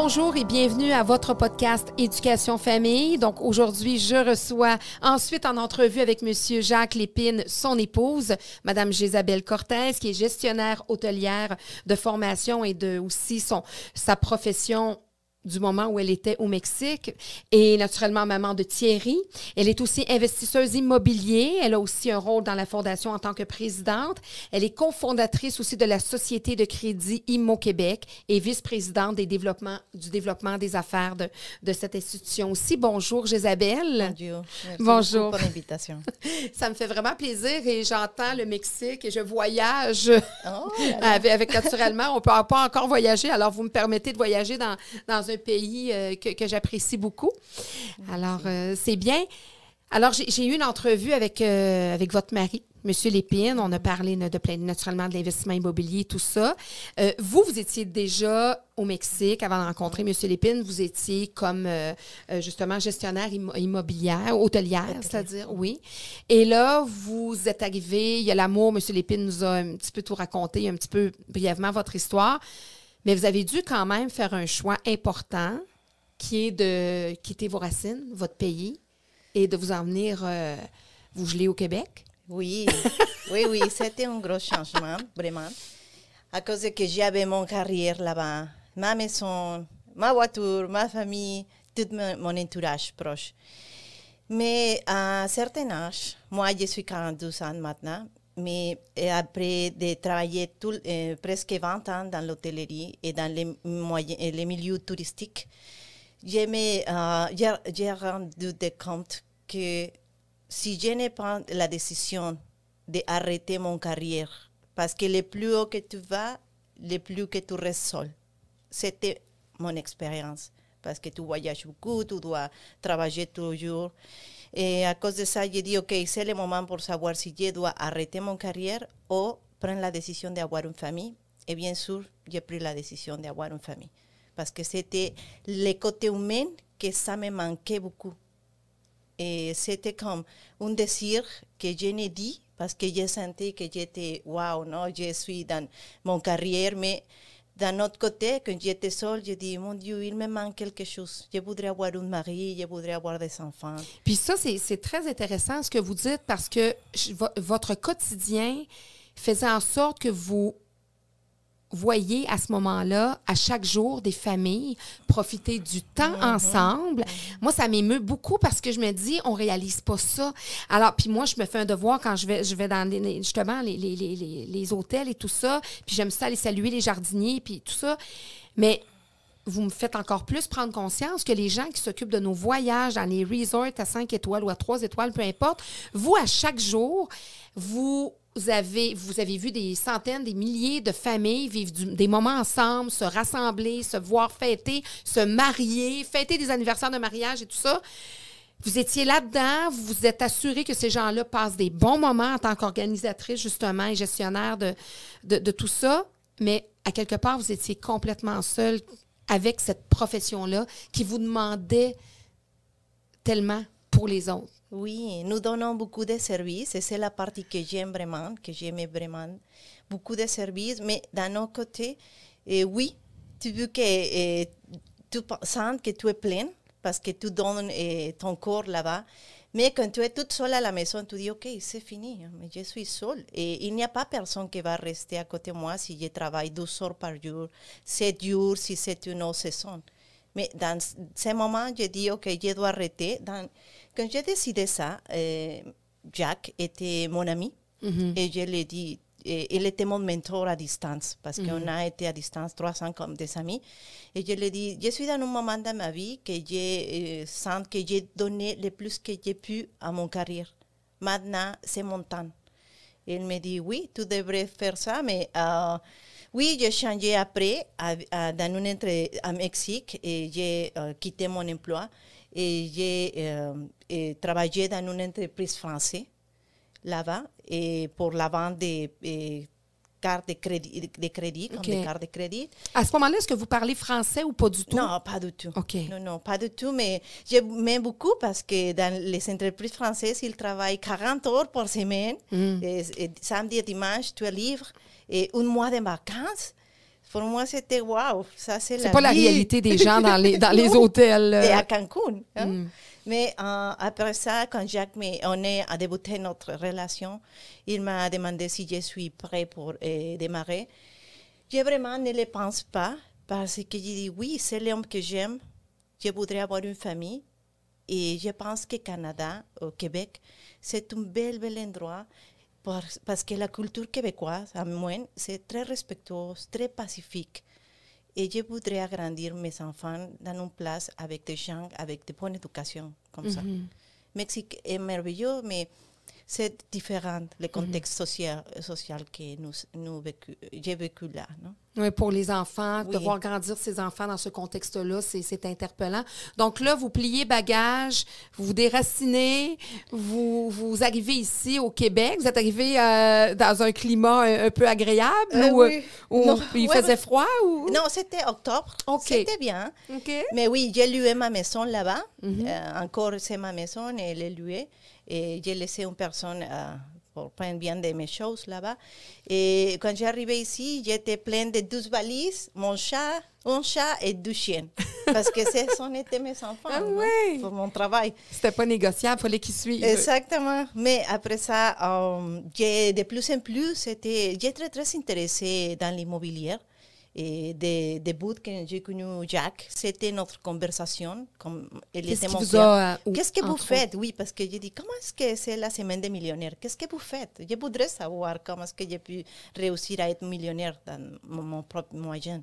Bonjour et bienvenue à votre podcast Éducation Famille. Donc aujourd'hui, je reçois ensuite en entrevue avec Monsieur Jacques Lépine, son épouse, Madame Gisabelle Cortez, qui est gestionnaire hôtelière de formation et de aussi son sa profession du moment où elle était au Mexique et naturellement maman de Thierry. Elle est aussi investisseuse immobilier. Elle a aussi un rôle dans la fondation en tant que présidente. Elle est cofondatrice aussi de la Société de crédit Immo Québec et vice-présidente des développements, du développement des affaires de, de cette institution aussi. Bonjour, Isabelle. Bonjour. Merci Bonjour. pour l'invitation. Ça me fait vraiment plaisir et j'entends le Mexique et je voyage Oh, avec, avec naturellement. On ne peut pas encore voyager, alors vous me permettez de voyager dans, dans un pays euh, que, que j'apprécie beaucoup. Alors, euh, c'est bien. Alors, j'ai eu une entrevue avec, euh, avec votre mari, M. Lépine. On a parlé de, naturellement de l'investissement immobilier, tout ça. Euh, vous, vous étiez déjà au Mexique avant de rencontrer M. Lépine. Vous étiez comme, euh, justement, gestionnaire immo- immobilière, hôtelière, c'est-à-dire, oui. Et là, vous êtes arrivé, il y a l'amour, M. Lépine nous a un petit peu tout raconté, un petit peu brièvement votre histoire. Mais vous avez dû quand même faire un choix important qui est de quitter vos racines, votre pays, et de vous en venir euh, vous geler au Québec. Oui, oui, oui, c'était un gros changement, vraiment. À cause de que j'avais mon carrière là-bas, ma maison, ma voiture, ma famille, tout mon, entourage proche. Mais à un certain âge, moi je suis 42 ans maintenant, mais après de travailler euh, presque 20 ans dans l'hôtellerie et dans les, moyens, les milieux touristiques, j'ai euh, rendu compte que si je n'ai pas la décision d'arrêter mon carrière, parce que le plus haut que tu vas, le plus que tu restes seul. C'était mon expérience, parce que tu voyages beaucoup, tu dois travailler toujours. Et à cause de ça, j'ai dit, OK, c'est le moment pour savoir si je dois arrêter mon carrière ou prendre la décision d'avoir une famille. Et bien sûr, j'ai pris la décision d'avoir une famille. Parce que c'était le côté humain que ça me manquait beaucoup. Et c'était comme un désir que je n'ai dit parce que j'ai senti que j'étais, wow, non, je suis dans mon carrière, mais d'un autre côté, quand j'étais seule, je dis, mon Dieu, il me manque quelque chose. Je voudrais avoir un mari, je voudrais avoir des enfants. Puis ça, c'est très intéressant ce que vous dites parce que votre quotidien faisait en sorte que vous voyez à ce moment-là, à chaque jour, des familles profiter du temps ensemble. Moi, ça m'émeut beaucoup parce que je me dis, on réalise pas ça. Alors, puis moi, je me fais un devoir quand je vais, je vais dans les- justement les, les, les, les, les hôtels et tout ça. Puis j'aime ça aller saluer les jardiniers, puis tout ça. Mais vous me faites encore plus prendre conscience que les gens qui s'occupent de nos voyages dans les resorts à 5 étoiles ou à 3 étoiles, peu importe, vous, à chaque jour, vous avez, vous avez vu des centaines, des milliers de familles vivre des moments ensemble, se rassembler, se voir fêter, se marier, fêter des anniversaires de mariage et tout ça. Vous étiez là-dedans, vous vous êtes assuré que ces gens-là passent des bons moments en tant qu'organisatrice, justement, et gestionnaire de, de tout ça, mais à quelque part, vous étiez complètement seul avec cette profession-là qui vous demandait tellement pour les autres. Oui, nous donnons beaucoup de services et c'est la partie que j'aime vraiment, que j'aimais vraiment. Beaucoup de services, mais d'un autre côté, oui, tu veux que tu sens que tu es plein parce que tu donnes ton corps là-bas. Mais quand tu es toute seule à la maison, tu dis, OK, c'est fini, mais je suis seule. Et il n'y a pas personne qui va rester à côté de moi si je travaille 12 heures par jour, 7 jours si c'est une autre saison. Mais dans ce moment, je dis, OK, je dois arrêter. Dans, quand j'ai décidé ça, euh, Jack était mon ami. Et je lui ai dit, et il était mon mentor à distance, parce qu'on a été à distance trois ans comme des amis. Et je lui ai dit, je suis dans un moment de ma vie que je euh, sens que j'ai donné le plus que j'ai pu à mon carrière. Maintenant, c'est mon temps. Il me dit, oui, tu devrais faire ça, mais euh, oui, j'ai changé après à, à- dans une entre, à Mexique et j'ai euh, quitté mon emploi et j'ai euh, travaillé dans une entreprise française là-bas et pour la vente de et cartes de crédit, de crédit comme des cartes de crédit. À ce moment-là, est-ce que vous parlez français ou pas du tout? Non, pas du tout. OK. Non, non, pas du tout, mais j'aime beaucoup parce que dans les entreprises françaises, ils travaillent 40 heures par semaine. Mm. Et, et samedi et dimanche, tu es libre. Et un mois de vacances, pour moi, c'était waouh, ça c'est la C'est pas la réalité des gens dans les, dans les hôtels. euh, Et à Cancun. hein. Mm. Mais euh, après ça, quand Jacques on est à débuter notre relation, il m'a demandé si je suis prêt pour euh, démarrer. Je vraiment ne le pense pas parce que j'ai dit oui, c'est l'homme que j'aime. Je voudrais avoir une famille. Et je pense que Canada, au Québec, c'est un bel, bel endroit parce que la culture québécoise, à moi, c'est très respectueuse, très pacifique. Et je voudrais agrandir mes enfants dans une place avec des gens avec de bonne éducation, comme ça. Mexique est merveilleux, mais c'est différent, le contexte social, social que nous, nous vécu, j'ai vécu là. Non? Oui, pour les enfants, de Oui. voir grandir ses enfants dans ce contexte-là, c'est c'est interpellant. Donc là, vous pliez bagages, vous vous déracinez, vous, vous arrivez ici au Québec. Vous êtes arrivé euh, dans un climat un, un peu agréable Euh, ou, oui. Non, il ouais, faisait froid? Ou... Non, c'était octobre. Ok. C'était bien. Mais oui, j'ai loué ma maison là-bas. Mhm. Euh, encore, c'est ma maison et elle est louée. Et j'ai laissé personne euh, pour prendre bien de mes choses là-bas. Et quand j'ai arrivé ici, j'étais pleine de 12 valises, mon chat, un chat et deux chiens. Parce que ce sont été mes enfants Ah pour mon travail. C'était pas négociable, il fallait qu'il suive. Exactement. Mais après ça, euh, j'ai de plus en plus, j'ai très, très intéressée dans l'immobilier. Et des des bouts que j'ai connu Jack, c'était notre conversation. Comme Qu'est-ce Qu'est-ce que vous faites? Oui, parce que j'ai dit, comment est-ce que c'est la semaine des millionnaires? Qu'est-ce que vous faites? Je voudrais savoir comment est-ce que j'ai pu réussir à être millionnaire dans mon, mon propre moyen.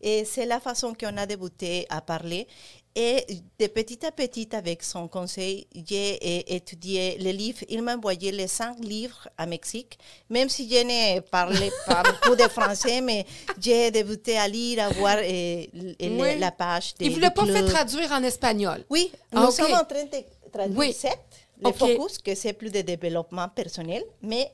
Et c'est la façon qu'on a débuté à parler. Et de petit à petit, avec son conseil, j'ai étudié les livres. Il m'a envoyé les cinq livres à Mexique, même si je ne parlais pas beaucoup de français, mais j'ai débuté à lire, à voir Oui. la page. Il de- ne vous l'a du pas club. traduire en espagnol? Oui, Ah, nous ok. sommes en train de traduire Oui. sept, le Ok. focus, que c'est plus de développement personnel, mais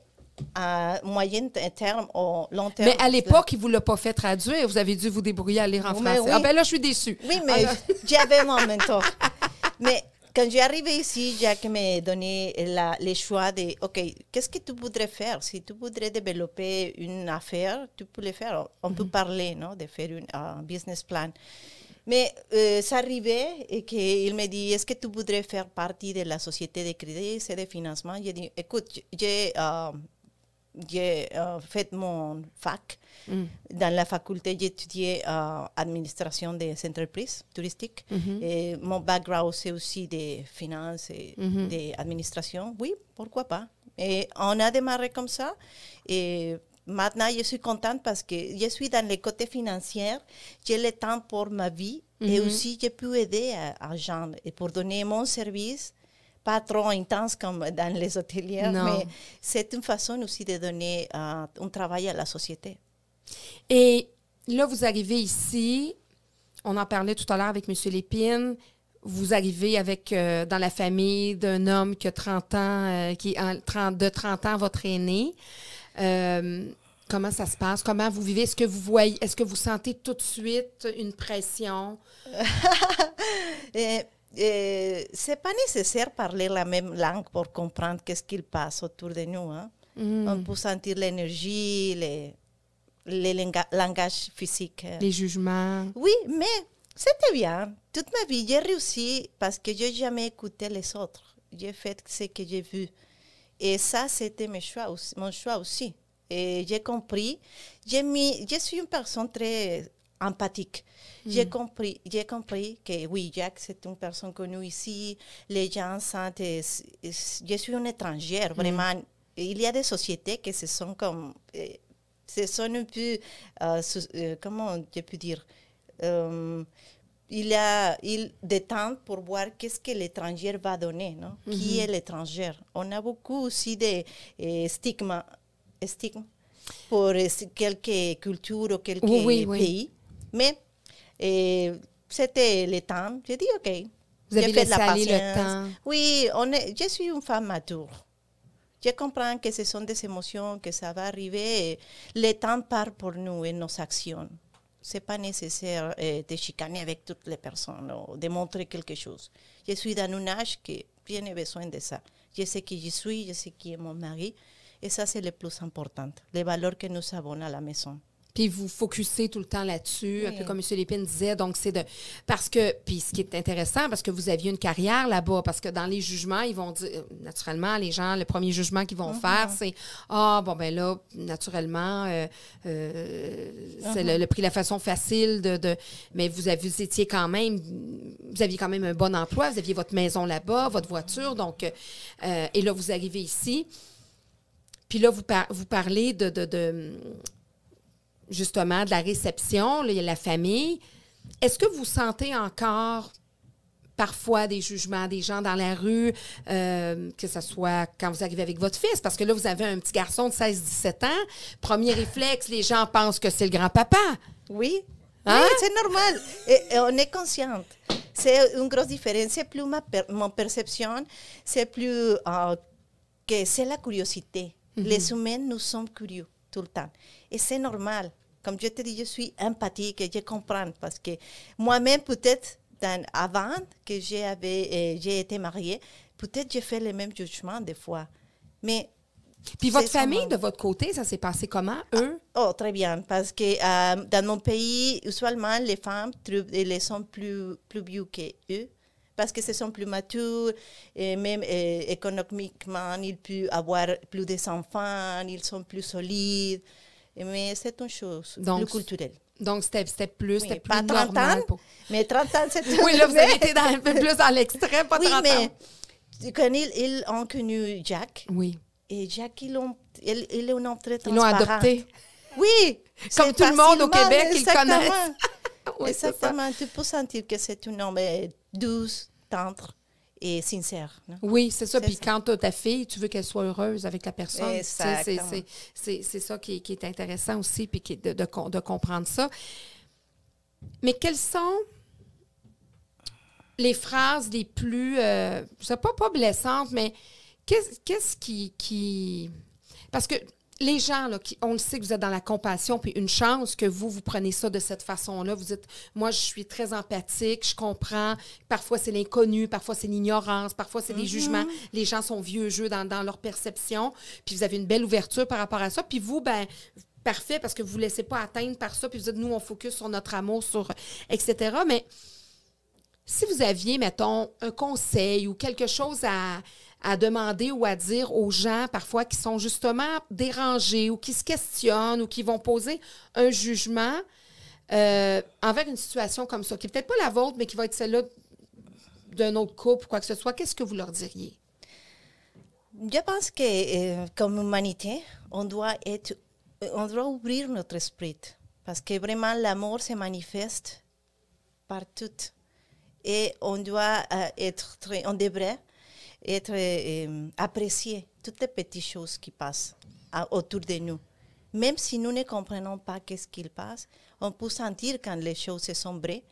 à moyen terme, au long terme. Mais à l'époque, il ne vous l'a pas fait traduire. Vous avez dû vous débrouiller à lire en Mais français. oui. Ah ben là, je suis déçue. Oui, mais j'avais mon mentor. Mais quand j'ai arrivé ici, Jacques m'a donné la, le choix de, OK, qu'est-ce que tu voudrais faire? Si tu voudrais développer une affaire, tu peux le faire. On peut parler, non, de faire une- un business plan. Mais euh, ça arrivait et qu'il me dit, est-ce que tu voudrais faire partie de la société de crédit et de financement? J'ai dit, écoute, j'ai euh, j'ai euh, fait mon fac. Mm. Dans la faculté, j'ai étudié euh, administration des entreprises touristiques. Mm-hmm. Et mon background, c'est aussi des finances et Mhm. des administrations. Oui, pourquoi pas. Et on a démarré comme ça. Et maintenant, je suis contente parce que je suis dans le côté financier. J'ai le temps pour ma vie. Et Mhm. aussi, j'ai pu aider à, à gens et pour donner mon service pas trop intense comme dans les hôteliers, Non. mais c'est une façon aussi de donner euh, un travail à la société. Et là, vous arrivez ici. On en parlait tout à l'heure avec M. Lépine. Vous arrivez avec, euh, dans la famille d'un homme qui a 30 ans, euh, qui est en- 30 de 30 ans, votre aîné. Euh, comment ça se passe? Comment vous vivez? Est-ce que vous voyez, est-ce que vous sentez tout de suite une pression? Et c'est pas nécessaire parler la même langue pour comprendre qu'est-ce qu'il passe autour de nous. hein. Mm. On peut sentir l'énergie, les, les langages physiques. euh. Les jugements? Oui, mais c'était bien. Toute ma vie, j'ai réussi parce que je n'ai jamais écouté les autres. J'ai fait ce que j'ai vu. Et ça, c'était mes choix aussi- mon choix aussi. Et j'ai compris. J'ai mis, je suis une personne très empathique. J'ai compris, j'ai compris que oui, Jack, c'est une personne connue ici. Les gens sentent, euh, je suis une étrangère, vraiment. Il y a des sociétés qui se sont comme, euh, se sont un peu, euh, sous- euh, comment je peux dire, euh, il y a il, des temps pour voir qu'est-ce que l'étranger va donner, non? Qui est l'étranger? On a beaucoup aussi de euh, stigmas pour euh, quelques cultures ou quelques Oui, oui, oui. Mais c'était le temps. J'ai dit, OK. Vous avez fait de le patience. temps. Oui, on est, je suis une femme mature. Je comprends que ce sont des émotions, que ça va arriver. Le temps part pour nous et nos actions. C'est pas nécessaire euh, de chicaner avec toutes les personnes ou de montrer quelque chose. Je suis dans un âge que je n'ai besoin de ça. Je sais qui je suis, je sais qui est mon mari. Et ça, c'est le plus important. Les valeurs que nous avons à la maison. Puis vous focussez tout le temps là-dessus, un peu comme M. Lépine disait. Donc, c'est de. Parce que. Puis ce qui est intéressant, parce que vous aviez une carrière là-bas, parce que dans les jugements, ils vont dire. euh, Naturellement, les gens, le premier jugement qu'ils vont faire, c'est Ah, bon, ben là, naturellement, euh, euh, c'est le, le prix la façon facile de. de- mais vous, avez, vous étiez quand même. Vous aviez quand même un bon emploi, vous aviez votre maison là-bas, votre voiture. Donc. euh, et là, vous arrivez ici. Puis là, vous, par- vous parlez de- de- de justement de la réception, là, la famille. Est-ce que vous sentez encore parfois des jugements des gens dans la rue, euh, que ce soit quand vous arrivez avec votre fils, parce que là, vous avez un petit garçon de 16-17 ans. Premier réflexe, les gens pensent que c'est le grand-papa. Oui, Hein? oui, c'est normal. Et, et on est consciente. C'est une grosse différence. C'est plus ma per- mon perception, c'est plus euh, que c'est la curiosité. Les humains, nous sommes curieux tout le temps. Et c'est normal. Comme je te dis, je suis empathique et je comprends parce que moi-même, peut-être, avant que euh, j'ai été mariée, peut-être j'ai fait les mêmes jugements des fois. Mais Puis votre famille, de votre côté, ça s'est passé comment, eux? Oh, très bien, parce que euh, dans mon pays, usuellement, les femmes elles sont plus, plus vieux que eux, parce que ce sont plus matures, et même économiquement, ils peuvent avoir plus d'enfants, ils sont plus solides, mais c'est une chose Donc, plus culturelle. Donc, c'était plus, Oui, plus pas 30 normal. ans, pour- mais 30 ans, c'est Oui, là, vous avez été dans, un peu plus dans l'extrême, pas Oui, 30 ans. mais quand ils, ils ont connu Jack, Oui, et Jack, ils l'ont, il, il est un homme très ils l'ont adopté. Oui. Comme tout le monde au Québec, ils connaissent. Oui. Exactement. Tu peux sentir que c'est un homme douce, tendre et sincère. non? Oui, c'est ça. Puis ça. quand tu as ta fille, tu veux qu'elle soit heureuse avec la personne. C'est ça qui est, qui est intéressant aussi, puis qui de, de de comprendre ça. Mais quelles sont les phrases les plus, euh, je sais pas, pas blessantes, mais qu'est-ce qu'est-ce qui, qui... Parce que les gens, là, qui, on le sait que vous êtes dans la compassion, puis une chance que vous, vous prenez ça de cette façon-là. Vous dites, moi, je suis très empathique, je comprends. Parfois, c'est l'inconnu, parfois, c'est l'ignorance, parfois, c'est des jugements. Les gens sont vieux jeux dans, dans leur perception, puis vous avez une belle ouverture par rapport à ça. Puis vous, ben parfait, parce que vous ne vous laissez pas atteindre par ça, puis vous dites, nous, on focus sur notre amour, sur etc. Mais si vous aviez, mettons, un conseil ou quelque chose à, à demander ou à dire aux gens parfois qui sont justement dérangés ou qui se questionnent ou qui vont poser un jugement euh, envers une situation comme ça, qui n'est peut-être pas la vôtre, mais qui va être celle-là d'un autre couple ou quoi que ce soit, qu'est-ce que vous leur diriez? Je pense que euh, comme humanité, on doit être, euh, on doit ouvrir notre esprit parce que vraiment l'amour se manifeste partout et on doit être très, on devrait être euh, apprécier toutes les petites choses qui passent autour de nous. Même si nous ne comprenons pas qu'est-ce qu'il passe, on peut sentir quand les choses sont vraies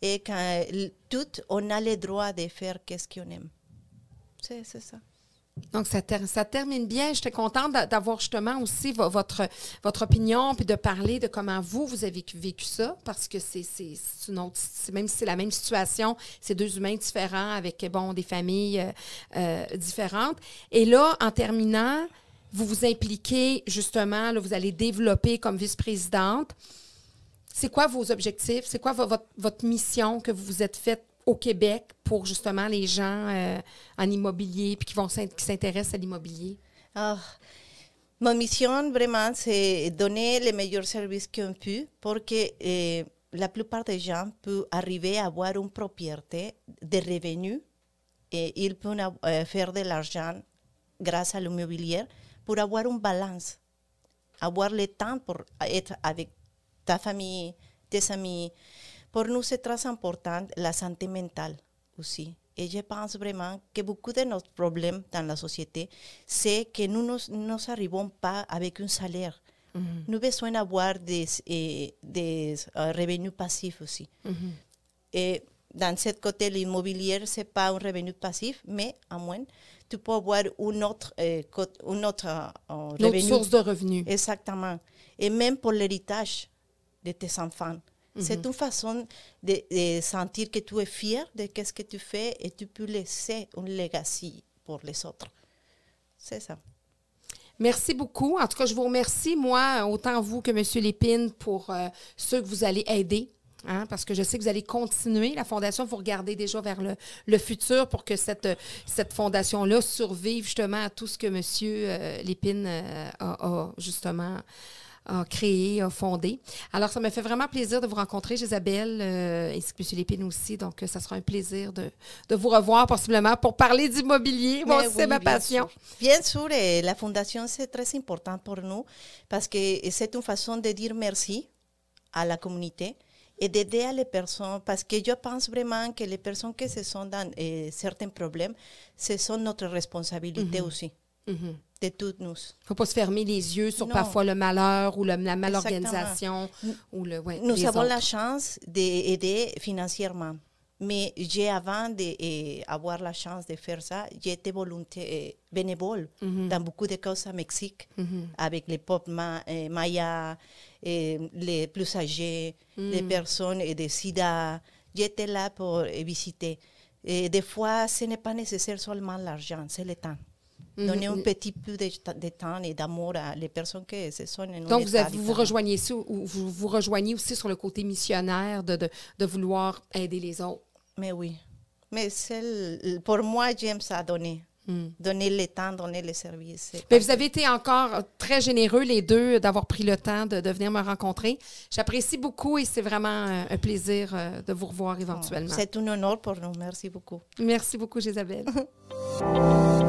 et quand tout, on a le droit de faire qu'est-ce qu'on aime. C'est ça. Donc, ça, ter- ça termine bien. J'étais contente d'a- d'avoir justement aussi vo- votre, votre opinion, puis de parler de comment vous, vous avez vécu, ça, parce que c'est une autre, même si c'est la même situation, c'est deux humains différents avec, bon, des familles euh, euh, différentes. Et là, en terminant, vous vous impliquez justement, là, vous allez développer comme vice-présidente. C'est quoi vos objectifs? C'est quoi vo- votre, votre mission que vous vous êtes faite au Québec pour justement les gens euh, en immobilier puis qui vont s'intéressent à l'immobilier? Ah, ma mission, vraiment, c'est donner les meilleurs services qu'on peut pour que eh, la plupart des gens puissent arriver à avoir une propriété de revenus et ils peuvent euh, faire de l'argent grâce à l'immobilier pour avoir une balance, avoir le temps pour être avec ta famille, tes amis. Pour nous, c'est très important la santé mentale aussi. Et je pense vraiment que beaucoup de nos problèmes dans la société, c'est que nous ne nous arrivons pas avec un salaire. Nous avons besoin d'avoir des, eh, des euh, revenus passifs aussi. Et dans ce côté, l'immobilier, ce n'est pas un revenu passif, mais à moins, tu peux avoir une autre, euh, une autre, euh, source de revenus. Exactement. Et même pour l'héritage de tes enfants. C'est mhm. une façon de, sentir que tu es fier de ce que tu fais et tu peux laisser un legacy pour les autres. C'est ça. Merci beaucoup. En tout cas, je vous remercie, moi, autant vous que M. Lépine, pour euh, ceux que vous allez aider. Hein, parce que je sais que vous allez continuer. La fondation, vous regardez déjà vers le, futur pour que cette, cette fondation-là survive justement à tout ce que M. Euh, Lépine euh, a, justement a créé, a fondé. Alors, ça me fait vraiment plaisir de vous rencontrer, Isabelle, euh, ainsi que M. Lépine aussi. Donc, ça sera un plaisir de, de vous revoir possiblement pour parler d'immobilier. Moi c'est ma passion. Bien sûr, et la Fondation, c'est très important pour nous parce que c'est une façon de dire merci à la communauté et d'aider les personnes, parce que je pense vraiment que les personnes qui se sont dans eh, certains problèmes, ce sont notre responsabilité mm -hmm. aussi. Mm -hmm de toutes nous. Il ne faut pas se fermer les yeux sur parfois le malheur ou le, la malorganisation. Ou le, ouais, nous avons la chance d'aider financièrement. Mais j'ai avant d'avoir la chance de faire ça, j'étais volontaire eh, bénévole mm -hmm. dans beaucoup de causes au Mexique, mm -hmm. avec les peuples ma, eh, mayas, eh, les plus âgés, mm. les personnes de SIDA. J'étais là pour visiter. Et des fois, ce n'est pas nécessaire seulement l'argent, c'est le temps. Donner un petit peu de, de temps et d'amour à les personnes qui se sont en Donc, vous, vous, vous, rejoignez vous, vous rejoignez aussi sur le côté missionnaire de, de, de vouloir aider les autres? Mais oui. Mais pour moi, j'aime ça donner. Hmm. Donner le temps, donner les services. Mais vous avez été encore très généreux, les deux, d'avoir pris le temps de, de venir me rencontrer. J'apprécie beaucoup et c'est vraiment un plaisir euh, de vous revoir éventuellement. C'est un honneur pour nous. Merci beaucoup. Merci beaucoup, Isabelle.